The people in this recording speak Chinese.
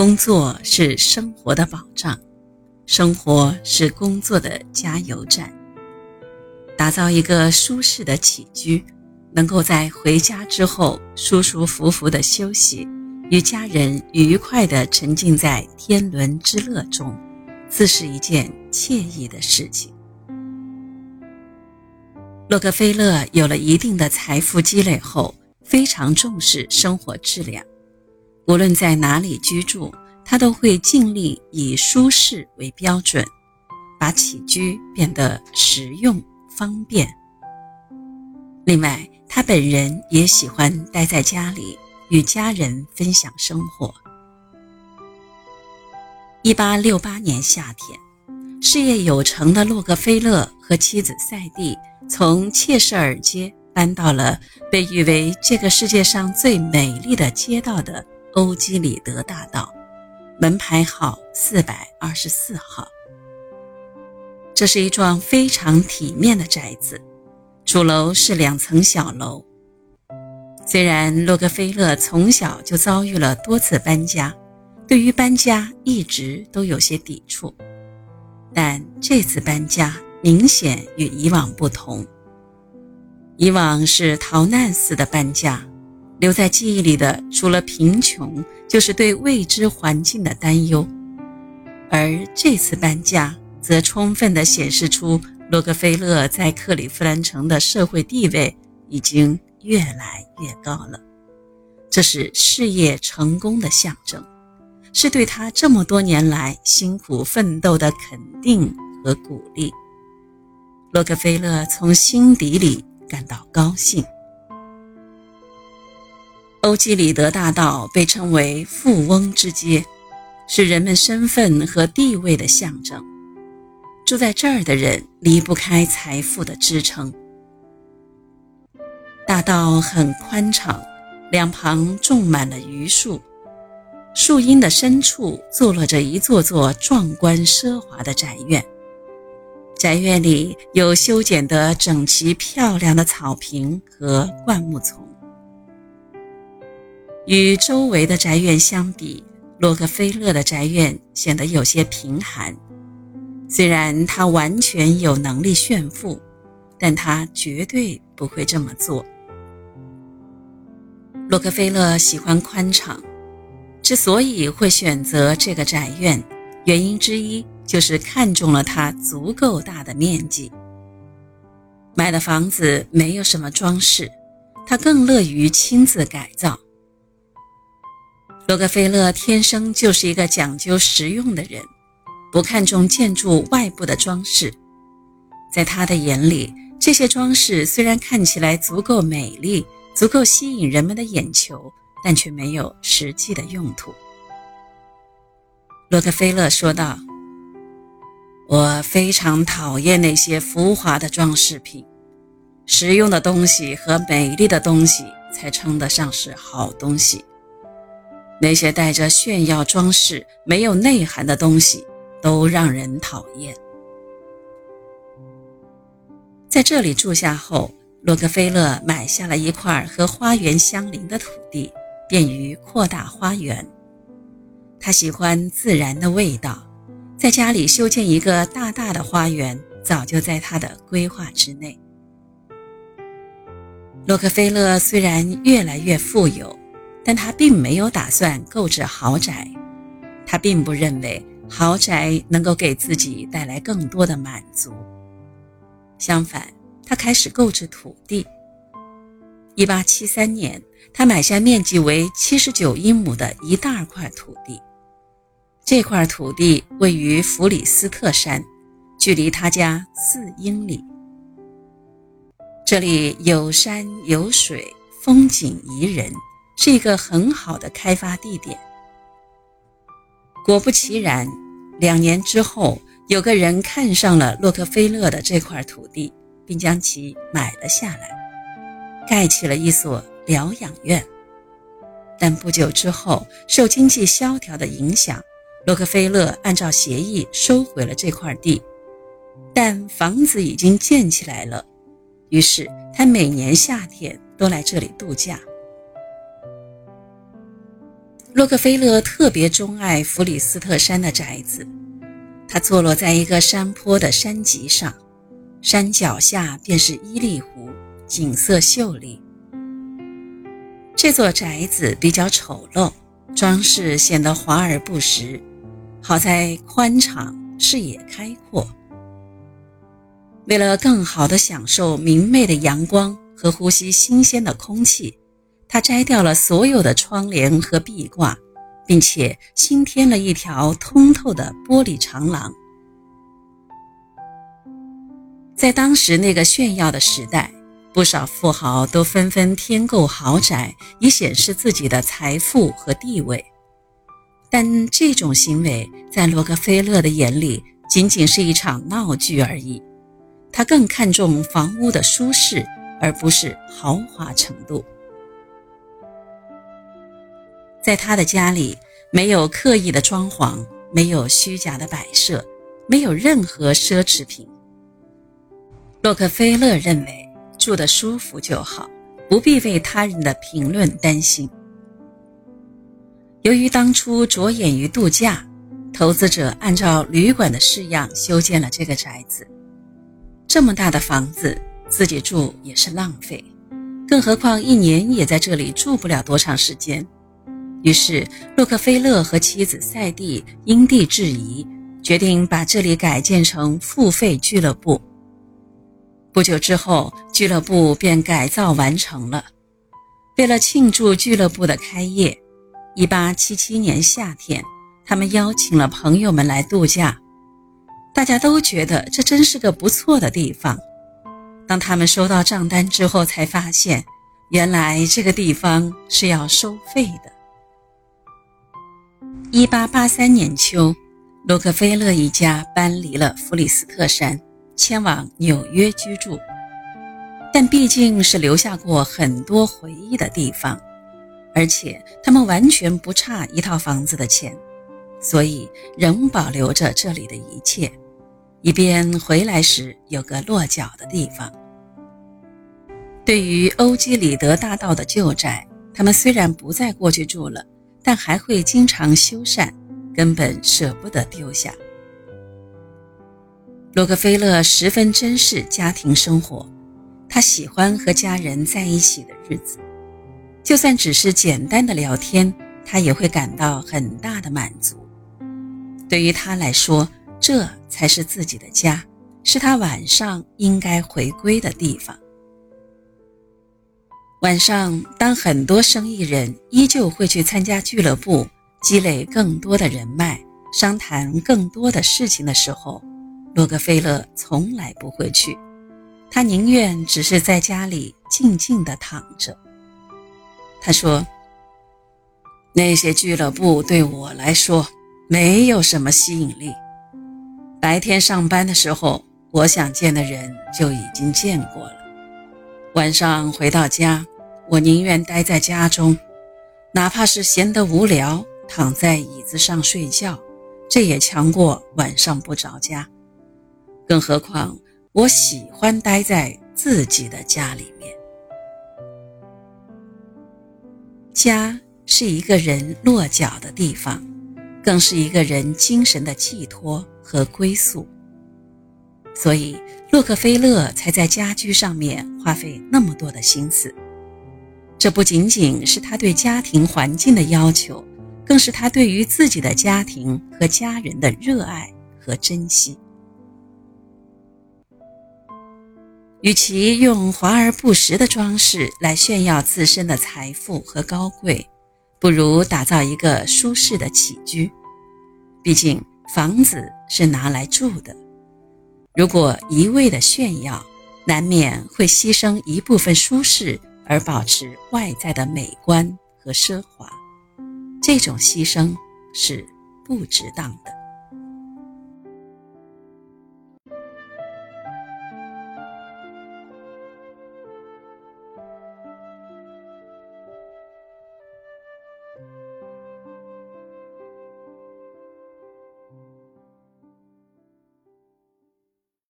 工作是生活的保障，生活是工作的加油站。打造一个舒适的起居，能够在回家之后舒舒服服的休息，与家人愉快的沉浸在天伦之乐中，自是一件惬意的事情。洛克菲勒有了一定的财富积累后，非常重视生活质量。无论在哪里居住，他都会尽力以舒适为标准，把起居变得实用方便。另外，他本人也喜欢待在家里，与家人分享生活。一八六八年夏天，事业有成的洛克菲勒和妻子赛蒂从切舍尔街搬到了被誉为这个世界上最美丽的街道的。欧几里德大道，门牌号四百二十四号。这是一幢非常体面的宅子，主楼是两层小楼。虽然洛克菲勒从小就遭遇了多次搬家，对于搬家一直都有些抵触，但这次搬家明显与以往不同。以往是逃难似的搬家。留在记忆里的，除了贫穷，就是对未知环境的担忧。而这次搬家，则充分地显示出洛克菲勒在克利夫兰城的社会地位已经越来越高了。这是事业成功的象征，是对他这么多年来辛苦奋斗的肯定和鼓励。洛克菲勒从心底里感到高兴。欧几里德大道被称为“富翁之街”，是人们身份和地位的象征。住在这儿的人离不开财富的支撑。大道很宽敞，两旁种满了榆树，树荫的深处坐落着一座座壮观奢华的宅院。宅院里有修剪得整齐漂亮的草坪和灌木丛。与周围的宅院相比，洛克菲勒的宅院显得有些贫寒。虽然他完全有能力炫富，但他绝对不会这么做。洛克菲勒喜欢宽敞，之所以会选择这个宅院，原因之一就是看中了它足够大的面积。买的房子没有什么装饰，他更乐于亲自改造。洛克菲勒天生就是一个讲究实用的人，不看重建筑外部的装饰。在他的眼里，这些装饰虽然看起来足够美丽、足够吸引人们的眼球，但却没有实际的用途。洛克菲勒说道：“我非常讨厌那些浮华的装饰品，实用的东西和美丽的东西才称得上是好东西。”那些带着炫耀装饰、没有内涵的东西，都让人讨厌。在这里住下后，洛克菲勒买下了一块和花园相邻的土地，便于扩大花园。他喜欢自然的味道，在家里修建一个大大的花园，早就在他的规划之内。洛克菲勒虽然越来越富有。但他并没有打算购置豪宅，他并不认为豪宅能够给自己带来更多的满足。相反，他开始购置土地。1873年，他买下面积为79英亩的一大块土地。这块土地位于弗里斯特山，距离他家四英里。这里有山有水，风景宜人。是一个很好的开发地点。果不其然，两年之后，有个人看上了洛克菲勒的这块土地，并将其买了下来，盖起了一所疗养院。但不久之后，受经济萧条的影响，洛克菲勒按照协议收回了这块地，但房子已经建起来了，于是他每年夏天都来这里度假。洛克菲勒特别钟爱弗里斯特山的宅子，它坐落在一个山坡的山脊上，山脚下便是伊利湖，景色秀丽。这座宅子比较丑陋，装饰显得华而不实，好在宽敞，视野开阔。为了更好地享受明媚的阳光和呼吸新鲜的空气。他摘掉了所有的窗帘和壁挂，并且新添了一条通透的玻璃长廊。在当时那个炫耀的时代，不少富豪都纷纷添购豪宅，以显示自己的财富和地位。但这种行为在洛克菲勒的眼里仅仅是一场闹剧而已。他更看重房屋的舒适，而不是豪华程度。在他的家里，没有刻意的装潢，没有虚假的摆设，没有任何奢侈品。洛克菲勒认为，住得舒服就好，不必为他人的评论担心。由于当初着眼于度假，投资者按照旅馆的式样修建了这个宅子。这么大的房子，自己住也是浪费，更何况一年也在这里住不了多长时间。于是，洛克菲勒和妻子赛蒂因地制宜，决定把这里改建成付费俱乐部。不久之后，俱乐部便改造完成了。为了庆祝俱乐部的开业，1877年夏天，他们邀请了朋友们来度假。大家都觉得这真是个不错的地方。当他们收到账单之后，才发现，原来这个地方是要收费的。一八八三年秋，洛克菲勒一家搬离了弗里斯特山，迁往纽约居住。但毕竟是留下过很多回忆的地方，而且他们完全不差一套房子的钱，所以仍保留着这里的一切，以便回来时有个落脚的地方。对于欧几里德大道的旧宅，他们虽然不再过去住了。但还会经常修缮，根本舍不得丢下。洛克菲勒十分珍视家庭生活，他喜欢和家人在一起的日子，就算只是简单的聊天，他也会感到很大的满足。对于他来说，这才是自己的家，是他晚上应该回归的地方。晚上，当很多生意人依旧会去参加俱乐部，积累更多的人脉，商谈更多的事情的时候，洛克菲勒从来不会去。他宁愿只是在家里静静地躺着。他说：“那些俱乐部对我来说没有什么吸引力。白天上班的时候，我想见的人就已经见过了。晚上回到家。”我宁愿待在家中，哪怕是闲得无聊，躺在椅子上睡觉，这也强过晚上不着家。更何况，我喜欢待在自己的家里面。家是一个人落脚的地方，更是一个人精神的寄托和归宿。所以，洛克菲勒才在家居上面花费那么多的心思。这不仅仅是他对家庭环境的要求，更是他对于自己的家庭和家人的热爱和珍惜。与其用华而不实的装饰来炫耀自身的财富和高贵，不如打造一个舒适的起居。毕竟房子是拿来住的，如果一味的炫耀，难免会牺牲一部分舒适。而保持外在的美观和奢华，这种牺牲是不值当的。